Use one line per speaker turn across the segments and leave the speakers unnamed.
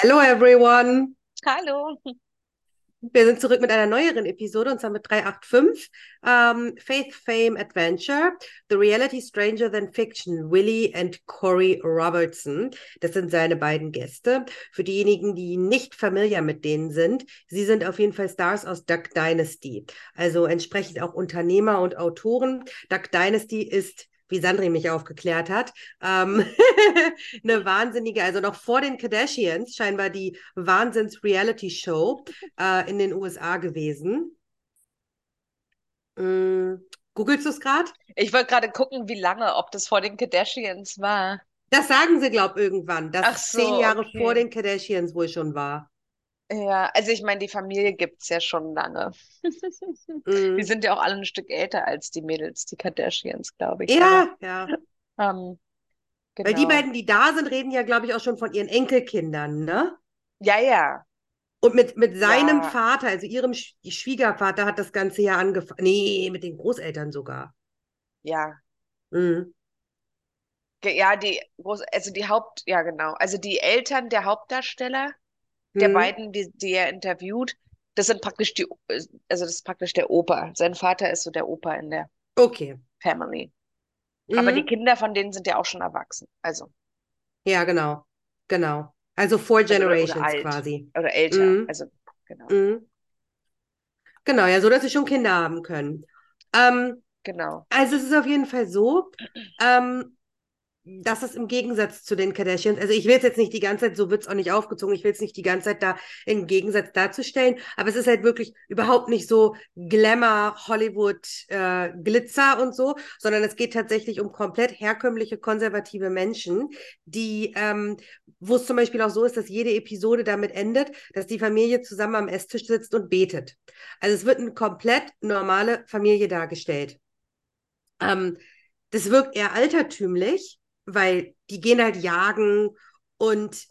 Hello everyone.
Hallo.
Wir sind zurück mit einer neueren Episode und zwar mit 385. Ähm, Faith, Fame, Adventure. The Reality Stranger Than Fiction. Willie and Corey Robertson. Das sind seine beiden Gäste. Für diejenigen, die nicht familiar mit denen sind, sie sind auf jeden Fall Stars aus Duck Dynasty. Also entsprechend auch Unternehmer und Autoren. Duck Dynasty ist wie Sandri mich aufgeklärt hat, ähm, eine wahnsinnige, also noch vor den Kardashians scheinbar die Wahnsinns-Reality-Show äh, in den USA gewesen. Mm, googelst du es gerade?
Ich wollte gerade gucken, wie lange, ob das vor den Kardashians war.
Das sagen sie, glaube ich, irgendwann, dass
Ach so,
zehn Jahre
okay.
vor den Kardashians wohl schon war.
Ja, also ich meine, die Familie gibt es ja schon lange. Die sind ja auch alle ein Stück älter als die Mädels, die Kardashians, glaube ich.
Ja, ja.
Aber, ähm,
Weil die
genau.
beiden, die da sind, reden ja, glaube ich, auch schon von ihren Enkelkindern, ne?
Ja, ja.
Und mit, mit seinem
Ja.
Vater, also ihrem Sch Schwiegervater, hat das ganze ja angefangen. Nee, mit den Großeltern sogar.
Ja.
Mhm.
Ja, die groß, also die Haupt, ja genau. Also die Eltern der Hauptdarsteller, der
Mhm.
beiden, die, die er interviewt, das sind praktisch die, also das ist praktisch der Opa. Sein Vater ist so der Opa in der
Okay.
Family. Aber die
Mhm.
Kinder von denen sind ja auch schon erwachsen. Also,
Ja, genau. Genau. Also four
also oder, oder
generations
alt.
quasi.
Oder älter.
Mhm.
Also, genau.
Mhm. Genau, ja, so dass sie schon Kinder haben können. Ähm,
Genau.
also es ist auf jeden Fall so, ähm, dass es im Gegensatz zu den Kardashians, also ich will es jetzt nicht die ganze Zeit, so wird es auch nicht aufgezogen, ich will es nicht die ganze Zeit da im Gegensatz darzustellen, aber es ist halt wirklich überhaupt nicht so Glamour, Hollywood, äh, Glitzer und so, sondern es geht tatsächlich um komplett herkömmliche, konservative Menschen, die, ähm, wo es zum Beispiel auch so ist, dass jede Episode damit endet, dass die Familie zusammen am Esstisch sitzt und betet. Also es wird eine komplett normale Familie dargestellt. Ähm, das wirkt eher altertümlich, weil die gehen halt jagen und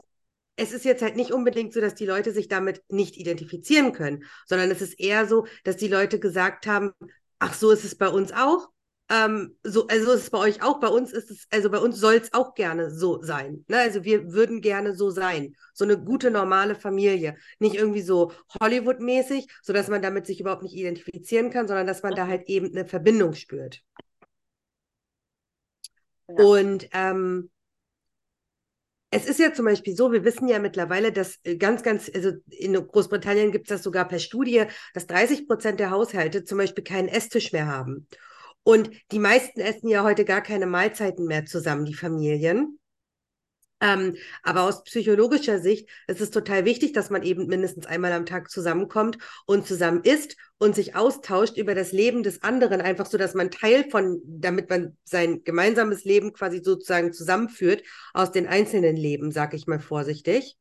es ist jetzt halt nicht unbedingt so, dass die Leute sich damit nicht identifizieren können, sondern es ist eher so, dass die Leute gesagt haben, ach, so ist es bei uns auch. Ähm, so, also ist es bei euch auch, bei uns ist es, also bei uns soll es auch gerne so sein. Ne? Also wir würden gerne so sein. So eine gute, normale Familie. Nicht irgendwie so Hollywood-mäßig, sodass man damit sich überhaupt nicht identifizieren kann, sondern dass man da halt eben eine Verbindung spürt. Und ähm, es ist ja zum Beispiel so, wir wissen ja mittlerweile, dass äh, ganz, ganz, also in Großbritannien gibt es das sogar per Studie, dass 30 Prozent der Haushalte zum Beispiel keinen Esstisch mehr haben. Und die meisten essen ja heute gar keine Mahlzeiten mehr zusammen, die Familien. Ähm, aber aus psychologischer Sicht ist es total wichtig, dass man eben mindestens einmal am Tag zusammenkommt und zusammen isst und sich austauscht über das Leben des anderen, einfach so, dass man Teil von, damit man sein gemeinsames Leben quasi sozusagen zusammenführt aus den einzelnen Leben, sag ich mal vorsichtig.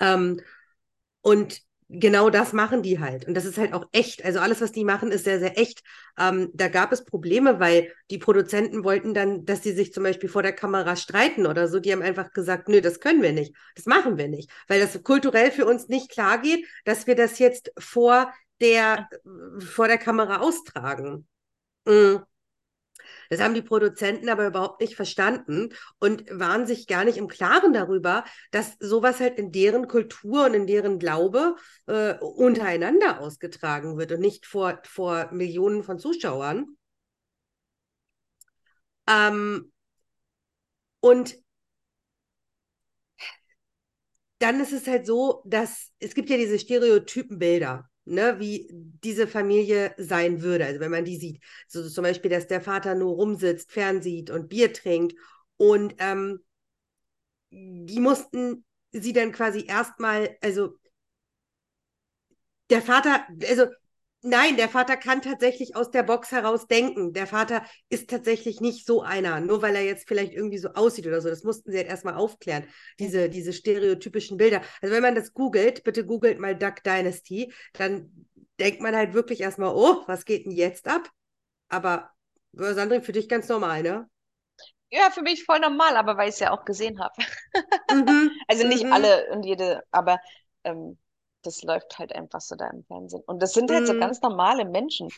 Ähm, und genau das machen die halt. Und das ist halt auch echt. Also alles, was die machen, ist sehr, sehr echt. Ähm, da gab es Probleme, weil die Produzenten wollten dann, dass die sich zum Beispiel vor der Kamera streiten oder so. Die haben einfach gesagt, nö, das können wir nicht. Das machen wir nicht. Weil das kulturell für uns nicht klar geht, dass wir das jetzt vor der, vor der Kamera austragen. Mm. Das haben die Produzenten aber überhaupt nicht verstanden und waren sich gar nicht im Klaren darüber, dass sowas halt in deren Kultur und in deren Glaube äh, untereinander ausgetragen wird und nicht vor, vor Millionen von Zuschauern. Ähm, und dann ist es halt so, dass es gibt ja diese Stereotypenbilder, ne, wie diese Familie sein würde. Also wenn man die sieht, so zum Beispiel, dass der Vater nur rumsitzt, fernsieht und Bier trinkt und ähm, die mussten sie dann quasi erstmal, also der Vater, also nein, der Vater kann tatsächlich aus der Box heraus denken. Der Vater ist tatsächlich nicht so einer, nur weil er jetzt vielleicht irgendwie so aussieht oder so. Das mussten sie halt erstmal aufklären, diese, diese stereotypischen Bilder. Also wenn man das googelt, bitte googelt mal Duck Dynasty, dann denkt man halt wirklich erstmal, oh, was geht denn jetzt ab? Aber äh, Sandrine, für dich ganz normal, ne?
Ja, für mich voll normal, aber weil ich es ja auch gesehen habe.
Mhm,
Also nicht
mhm,
alle und jede, aber ähm, das läuft halt einfach so da im Fernsehen. Und das sind halt so
mhm,
ganz normale Menschen,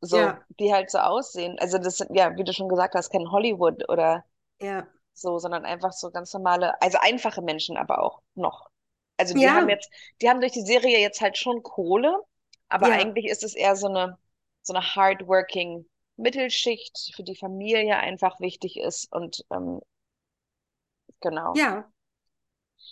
so,
ja,
die halt so aussehen. Also das sind, ja, wie du schon gesagt hast, kein Hollywood oder
ja.
so, sondern einfach so ganz normale, also einfache Menschen aber auch noch. Also die
Ja,
haben jetzt, die haben durch die Serie jetzt halt schon Kohle, aber eigentlich ist es eher so eine, so eine hardworking Mittelschicht, für die Familie einfach wichtig ist und ähm, genau.
ja,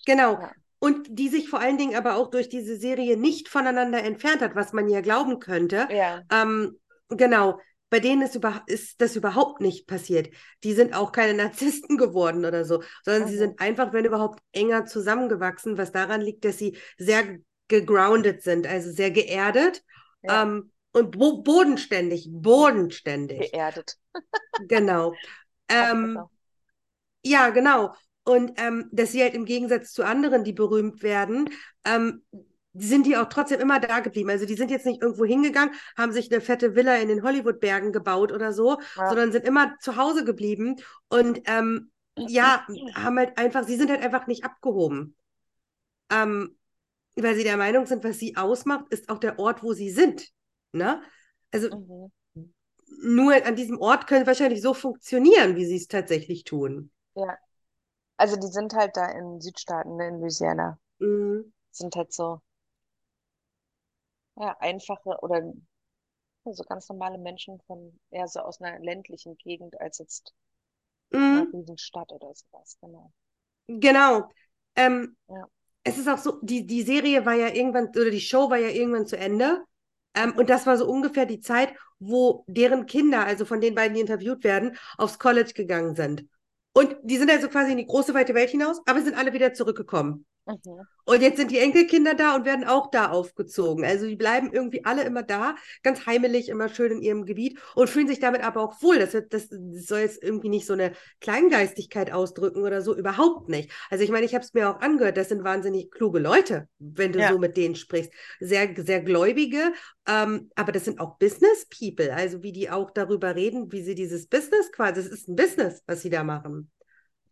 genau.
Ja.
Und die sich vor allen Dingen aber auch durch diese Serie nicht voneinander entfernt hat, was man ja glauben könnte.
Ja.
Ähm, genau. Bei denen ist, über, ist das überhaupt nicht passiert. Die sind auch keine Narzissten geworden oder so, sondern sie
Mhm.
sind einfach, wenn überhaupt, enger zusammengewachsen, was daran liegt, dass sie sehr gegroundet sind, also sehr geerdet
Ja.
ähm, und bo bodenständig, bodenständig.
Geerdet.
Genau. Ähm, ja, genau. Und ähm, dass sie halt im Gegensatz zu anderen, die berühmt werden, ähm, sind die auch trotzdem immer da geblieben. Also die sind jetzt nicht irgendwo hingegangen, haben sich eine fette Villa in den Hollywood-Bergen gebaut oder so,
Ja.
sondern sind immer zu Hause geblieben und ähm, ja, haben halt einfach, sie sind halt einfach nicht abgehoben. Ähm, weil sie der Meinung sind, was sie ausmacht, ist auch der Ort, wo sie sind. Ne? Also
Mhm.
nur an diesem Ort können wahrscheinlich so funktionieren, wie sie es tatsächlich tun.
Ja. Also die sind halt da in Südstaaten, ne, in Louisiana.
Mhm.
Sind halt so, ja, einfache oder so ganz normale Menschen von eher so aus einer ländlichen Gegend als jetzt einer
Mhm.
Riesenstadt oder sowas, genau.
Genau. Ähm,
Ja.
es ist auch so, die, die Serie war ja irgendwann, oder die Show war ja irgendwann zu Ende. Ähm, und das war so ungefähr die Zeit, wo deren Kinder, also von den beiden, die interviewt werden, aufs College gegangen sind. Und die sind also quasi in die große, weite Welt hinaus, aber sind alle wieder zurückgekommen.
Mhm.
Und jetzt sind die Enkelkinder da und werden auch da aufgezogen. Also die bleiben irgendwie alle immer da, ganz heimelig, immer schön in ihrem Gebiet und fühlen sich damit aber auch wohl. Das, wird, das, das soll jetzt irgendwie nicht so eine Kleingeistigkeit ausdrücken oder so, überhaupt nicht. Also ich meine, ich habe es mir auch angehört, das sind wahnsinnig kluge Leute, wenn du
Ja.
so mit denen sprichst. Sehr, sehr gläubige, ähm, aber das sind auch Business People, also wie die auch darüber reden, wie sie dieses Business quasi, das ist ein Business, was sie da machen.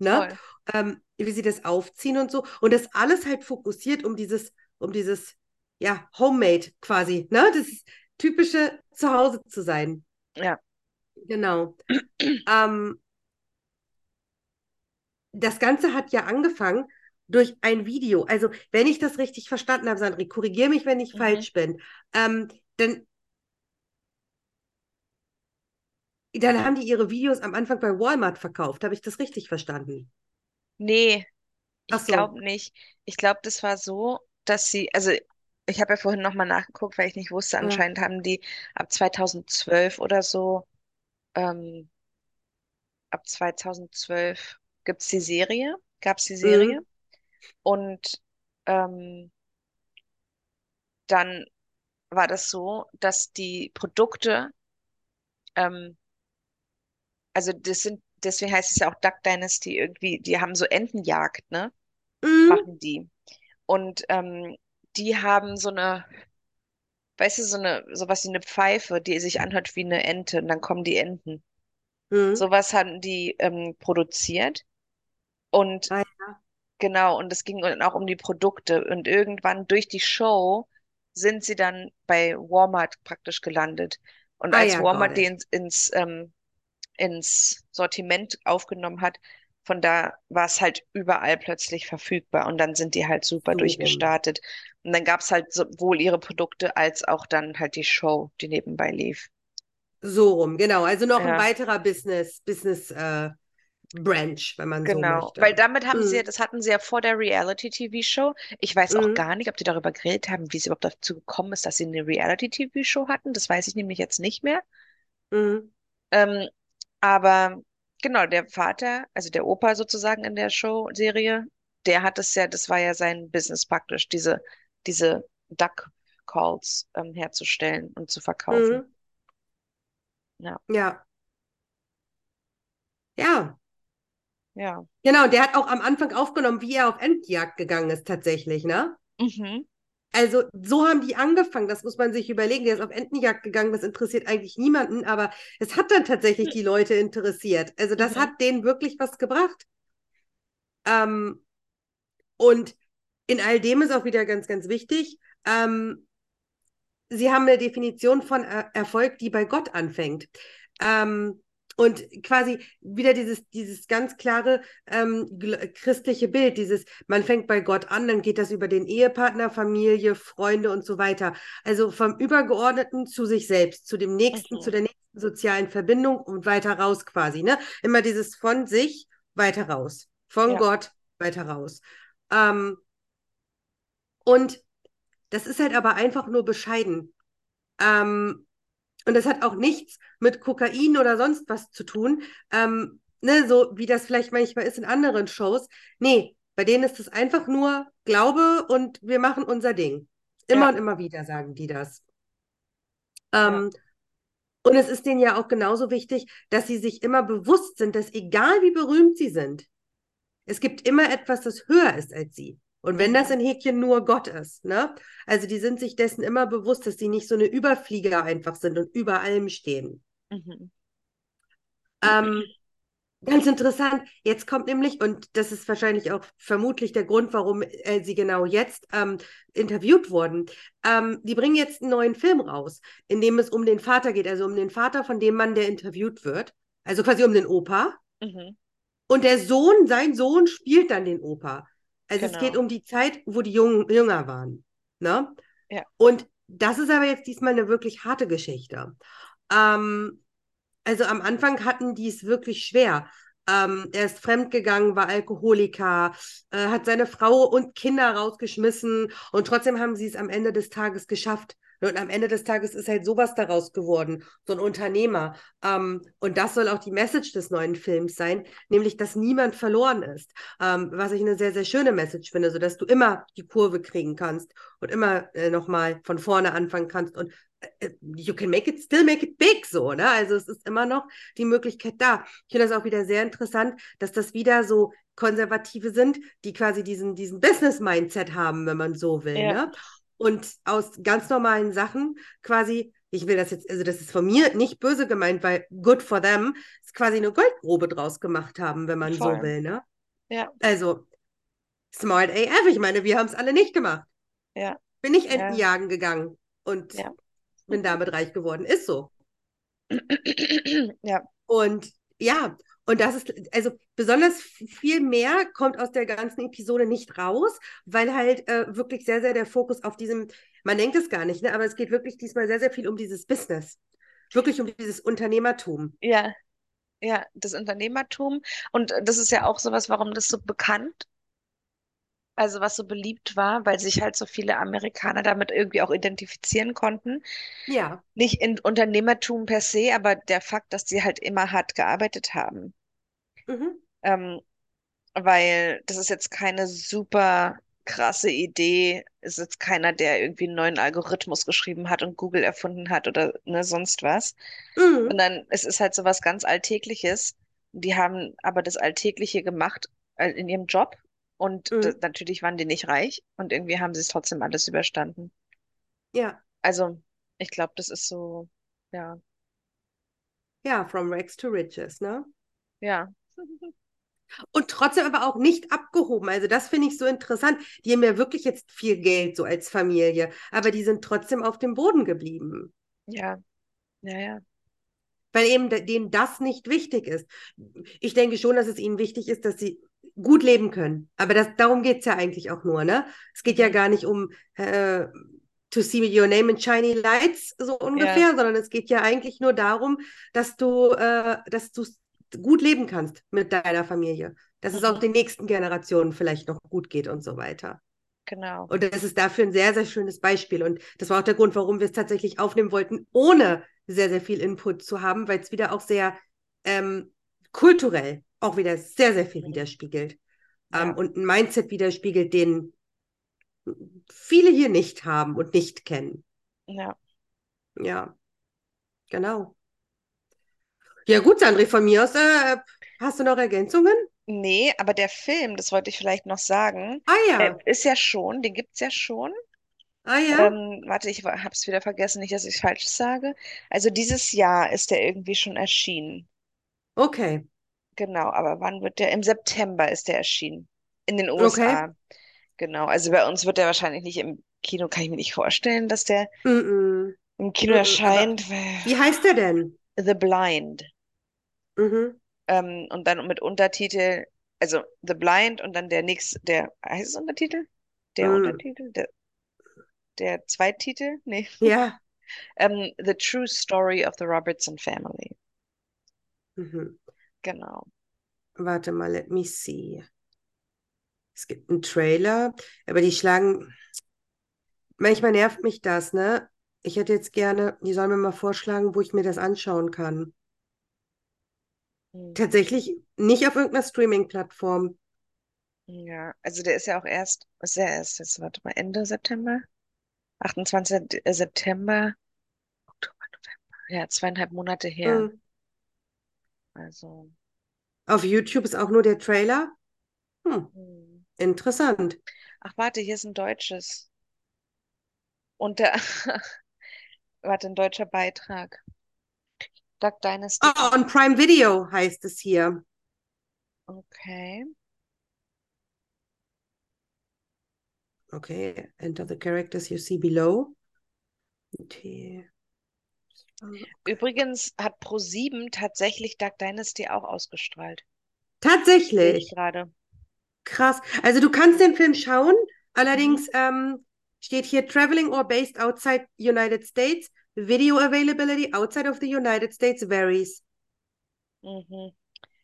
Ne? Ähm, wie sie das aufziehen und so. Und das alles halt fokussiert um dieses, um dieses, ja, Homemade quasi, ne? Das typische Zuhause zu sein.
Ja.
Genau. ähm, das Ganze hat ja angefangen durch ein Video. Also, wenn ich das richtig verstanden habe, Sandri, korrigiere mich, wenn ich
Mhm.
falsch bin. Ähm, dann, dann haben die ihre Videos am Anfang bei Walmart verkauft. Habe ich das richtig verstanden?
Nee, ich
so.
glaube nicht. Ich glaube, das war so, dass sie, also ich habe ja vorhin nochmal nachgeguckt, weil ich nicht wusste,
Ja.
anscheinend haben die ab 2012 oder so, ähm, ab 2012 gibt's die Serie, gab's die Serie
Mhm.
und ähm, dann war das so, dass die Produkte, ähm, also das sind, deswegen heißt es ja auch Duck Dynasty irgendwie, die haben so Entenjagd, ne?
Mhm.
Machen die. Und ähm, die haben so eine, weißt du, so eine, sowas wie eine Pfeife, die sich anhört wie eine Ente und dann kommen die Enten.
Mhm.
Sowas haben die ähm, produziert. Und
Ah, ja.
genau, und es ging dann auch um die Produkte. Und irgendwann durch die Show sind sie dann bei Walmart praktisch gelandet. Und
Ah
als
ja,
Walmart die ins, ins, ähm, ins Sortiment aufgenommen hat, von da war es halt überall plötzlich verfügbar. Und dann sind die halt super
So rum.
durchgestartet. Und dann gab es halt sowohl ihre Produkte als auch dann halt die Show, die nebenbei lief.
So rum, genau. Also noch ein
Ja.
weiterer Business, Business äh, Branch, wenn man so
Genau,
möchte.
weil damit haben sie ja,
Mhm.
das hatten sie ja vor der Reality-TV-Show. Ich weiß auch
Mhm.
gar nicht, ob die darüber geredet haben, wie es überhaupt dazu gekommen ist, dass sie eine Reality-TV-Show hatten. Das weiß ich nämlich jetzt nicht mehr.
Mhm.
Ähm, aber genau, der Vater, also der Opa sozusagen in der Show-Serie, der hat es ja, das war ja sein Business praktisch, diese, diese Duck Calls ähm, herzustellen und zu verkaufen.
Mhm.
Ja,
Ja. Ja,
ja.
genau. Der hat auch am Anfang aufgenommen, wie er auf Endjagd gegangen ist, tatsächlich, ne?
Mhm.
Also, so haben die angefangen, das muss man sich überlegen. Der ist auf Entenjagd gegangen, das interessiert eigentlich niemanden, aber es hat dann tatsächlich die Leute interessiert. Also, das
Mhm.
hat denen wirklich was gebracht. Ähm, und in all dem ist auch wieder ganz, ganz wichtig, ähm, sie haben eine Definition von er Erfolg, die bei Gott anfängt. Ähm, und quasi wieder dieses, dieses ganz klare ähm, christliche Bild, dieses, man fängt bei Gott an, dann geht das über den Ehepartner, Familie, Freunde und so weiter. Also vom Übergeordneten zu sich selbst, zu dem nächsten,
Mhm.
zu der nächsten sozialen Verbindung und weiter raus quasi. Ne? Immer dieses von sich weiter raus, von
Ja.
Gott weiter raus. Ähm, und das ist halt aber einfach nur bescheiden. Ähm, und das hat auch nichts mit Kokain oder sonst was zu tun. Ähm, ne, so wie das vielleicht manchmal ist in anderen Shows. Nee, bei denen ist es einfach nur Glaube und wir machen unser Ding. Immer
Ja.
und immer wieder sagen die das.
Ja.
Ähm, und es ist denen ja auch genauso wichtig, dass sie sich immer bewusst sind, dass egal wie berühmt sie sind, es gibt immer etwas, das höher ist als sie. Und wenn das in Häkchen nur Gott ist, ne? Also die sind sich dessen immer bewusst, dass die nicht so eine Überflieger einfach sind und über allem stehen.
Mhm.
Ähm, ganz interessant. Jetzt kommt nämlich, und das ist wahrscheinlich auch vermutlich der Grund, warum äh, sie genau jetzt ähm, interviewt wurden. Ähm, die bringen jetzt einen neuen Film raus, in dem es um den Vater geht, also um den Vater von dem Mann, der interviewt wird. Also quasi um den Opa.
Mhm.
Und der Sohn, sein Sohn, spielt dann den Opa. Also es
Genau.
geht um die Zeit, wo die Jungen jünger waren. Ne?
Ja.
Und das ist aber jetzt diesmal eine wirklich harte Geschichte. Ähm, also am Anfang hatten die es wirklich schwer. Ähm, er ist fremdgegangen, war Alkoholiker, äh, hat seine Frau und Kinder rausgeschmissen und trotzdem haben sie es am Ende des Tages geschafft. Und am Ende des Tages ist halt sowas daraus geworden, so ein Unternehmer. Ähm, und das soll auch die Message des neuen Films sein, nämlich, dass niemand verloren ist. Ähm, was ich eine sehr, sehr schöne Message finde, sodass du immer die Kurve kriegen kannst und immer äh, nochmal von vorne anfangen kannst und äh, you can make it, still make it big, so, ne? Also es ist immer noch die Möglichkeit da. Ich finde das auch wieder sehr interessant, dass das wieder so Konservative sind, die quasi diesen, diesen Business-Mindset haben, wenn man so will,
Ja.
ne? Und aus ganz normalen Sachen quasi, ich will das jetzt, also das ist von mir nicht böse gemeint, weil good for them, ist quasi eine Goldgrube draus gemacht haben, wenn man
Voll.
so will, ne?
Ja.
Also, smart AF, ich meine, wir haben es alle nicht gemacht.
Ja.
Bin nicht
Ja.
Enten jagen gegangen und
Ja.
bin damit reich geworden. Ist so.
Ja.
Und ja, und das ist, also besonders viel mehr kommt aus der ganzen Episode nicht raus, weil halt äh, wirklich sehr, sehr der Fokus auf diesem, man denkt es gar nicht, ne, aber es geht wirklich diesmal sehr, sehr viel um dieses Business. Wirklich um dieses Unternehmertum.
Ja, ja, das Unternehmertum. Und das ist ja auch sowas, warum das so bekannt, also was so beliebt war, weil sich halt so viele Amerikaner damit irgendwie auch identifizieren konnten.
Ja.
Nicht in Unternehmertum per se, aber der Fakt, dass sie halt immer hart gearbeitet haben.
Mhm.
Ähm, weil das ist jetzt keine super krasse Idee, ist jetzt keiner, der irgendwie einen neuen Algorithmus geschrieben hat und Google erfunden hat oder ne, sonst was.
Mhm.
sondern es ist halt so was ganz Alltägliches. Die haben aber das Alltägliche gemacht äh, in ihrem Job und
Mhm.
natürlich waren die nicht reich und irgendwie haben sie es trotzdem alles überstanden.
Ja.
Also ich glaube, das ist so, ja,
Ja, from rags to riches, ne?
ja,
Und trotzdem aber auch nicht abgehoben. Also das finde ich so interessant. Die haben ja wirklich jetzt viel Geld so als Familie, aber die sind trotzdem auf dem Boden geblieben.
ja, ja, ja,
weil eben de- denen das nicht wichtig ist. Ich denke schon, dass es ihnen wichtig ist, dass sie gut leben können. Aber das, darum geht es ja eigentlich auch nur, ne? Es geht ja gar nicht um äh, to see your name in shiny lights, so ungefähr, sondern es geht ja eigentlich nur darum, dass du, äh, dass du gut leben kannst mit deiner Familie. Dass es auch
Mhm.
den nächsten Generationen vielleicht noch gut geht und so weiter.
genau.
Und das ist dafür ein sehr, sehr schönes Beispiel. Und das war auch der Grund, warum wir es tatsächlich aufnehmen wollten, ohne sehr, sehr viel Input zu haben, weil es wieder auch sehr ähm, kulturell auch wieder sehr, sehr viel
Mhm.
widerspiegelt.
Ja.
Ähm, und ein Mindset widerspiegelt, den viele hier nicht haben und nicht kennen.
Ja.
Ja, genau. Ja, gut, Sandri, von mir aus, äh, hast du noch Ergänzungen?
Nee, aber der Film, das wollte ich vielleicht noch sagen,
Ah ja,
äh, ist ja schon, den gibt's ja schon.
ah ja,
Ähm, warte, ich habe es wieder vergessen, nicht, dass ich falsch sage. Also dieses Jahr ist der irgendwie schon erschienen.
okay,
Genau, aber wann wird der? Im September ist der erschienen. In den USA. Genau, also bei uns wird der wahrscheinlich nicht im Kino, kann ich mir nicht vorstellen, dass der
mm -mm.
im Kino
Mhm,
erscheint.
Wie heißt der denn?
The Blind.
Mhm.
Ähm, und dann mit Untertitel, also The Blind und dann der nächste, der, heißt es Untertitel? Der
Mhm.
Untertitel? Der, der Zweititel? Nee.
Ja.
Ähm, The True Story of the Robertson Family.
Mhm.
Genau.
Warte mal, let me see. Es gibt einen Trailer, aber die schlagen. Manchmal nervt mich das, ne? Ich hätte jetzt gerne, die sollen mir mal vorschlagen, wo ich mir das anschauen kann.
Hm.
Tatsächlich nicht auf irgendeiner Streaming-Plattform.
Ja, also der ist ja auch erst, ist ja erst jetzt, warte mal, Ende September? 28. September, Oktober, November. Ja, zweieinhalb Monate her.
Mhm.
Also,
Auf YouTube ist auch nur der Trailer. Hm,
hm.
interessant.
Ach, warte, hier ist ein deutsches. Und der, warte, ein deutscher Beitrag. Duck Dynasty.
Oh, on Prime Video heißt es hier.
Okay.
Okay, enter the characters you see below. Okay.
Übrigens hat Pro7 tatsächlich Duck Dynasty auch ausgestrahlt.
Tatsächlich.
gerade.
Krass. Also du kannst den Film schauen,
Mhm.
allerdings ähm, steht hier Traveling or based outside United States. Video availability outside of the United States varies.
Mhm.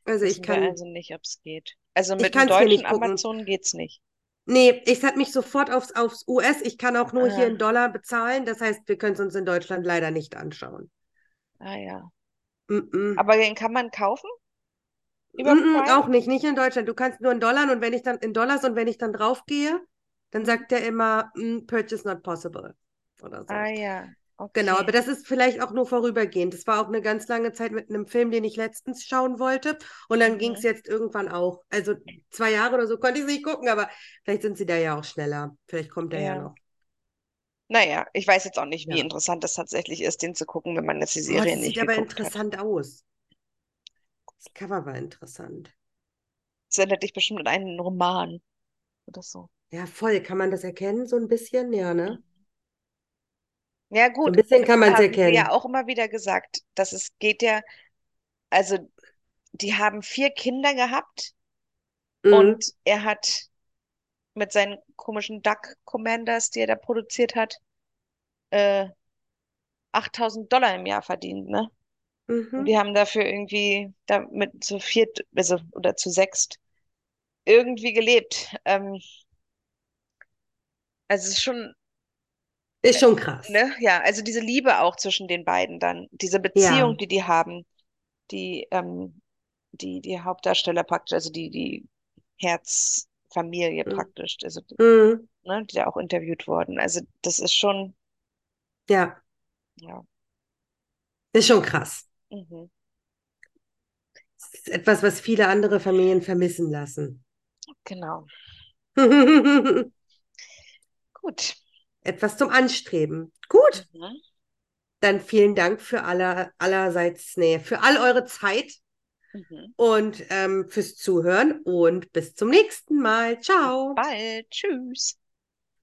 Also ich kann.
also nicht, ob es geht. Also
Ich
mit dem
hier
deutschen. Amazon geht's nicht.
Nee, es hat mich sofort aufs, aufs US. Ich kann auch nur hier
Ah.
in Dollar bezahlen. Das heißt, wir können es uns in Deutschland leider nicht anschauen.
Ah ja.
Mm -mm.
Aber den kann man kaufen?
Mm auch nicht, nicht in Deutschland. Du kannst nur in Dollar und wenn ich dann in Dollars und wenn ich dann draufgehe, dann sagt er immer mm, Purchase not possible oder so.
Ah ja.
Genau,
Okay.
aber das ist vielleicht auch nur vorübergehend. Das war auch eine ganz lange Zeit mit einem Film, den ich letztens schauen wollte. Und dann ging es
Mhm.
jetzt irgendwann auch. Also zwei Jahre oder so konnte ich es nicht gucken, aber vielleicht sind sie da ja auch schneller. Vielleicht kommt er ja,
Ja.
noch.
Naja, ich weiß jetzt auch nicht, wie
Ja.
interessant das tatsächlich ist, den zu gucken, wenn man jetzt die
Oh,
Serie
das
nicht
sieht aber
geguckt hat.
interessant aus. Das Cover war interessant.
Das erinnert dich bestimmt an einen Roman oder so.
Ja, voll. Kann man das erkennen, so ein bisschen? Ja, ne?
Ja,
So ein
gut,
bisschen kann man es
sie ja
erkennen.
auch immer wieder gesagt, dass es geht ja, also die haben vier Kinder gehabt
Mhm.
und er hat mit seinen komischen Duck Commanders, die er da produziert hat, äh, 8000 Dollar im Jahr verdient, ne?
Mhm.
die haben dafür irgendwie damit zu viert, also oder zu sechst irgendwie gelebt. Ähm, also es ist schon,
Ist schon krass.
ne, ja, also diese Liebe auch zwischen den beiden dann, diese
Ja.
Beziehung, die die haben, die, ähm, die, die Hauptdarsteller praktisch, also die, die Herzfamilie
Mhm.
praktisch, also,
Mhm.
ne, die da auch interviewt wurden. Also das ist schon,
Ja,
ja,
ist schon krass.
mhm.
Das ist etwas, was viele andere Familien vermissen lassen.
Genau. Gut.
Etwas zum Anstreben. Gut,
Mhm.
dann vielen Dank für aller, allerseits, nee, für all eure Zeit
Mhm.
und ähm, fürs Zuhören und bis zum nächsten Mal. Ciao.
Bald. Tschüss.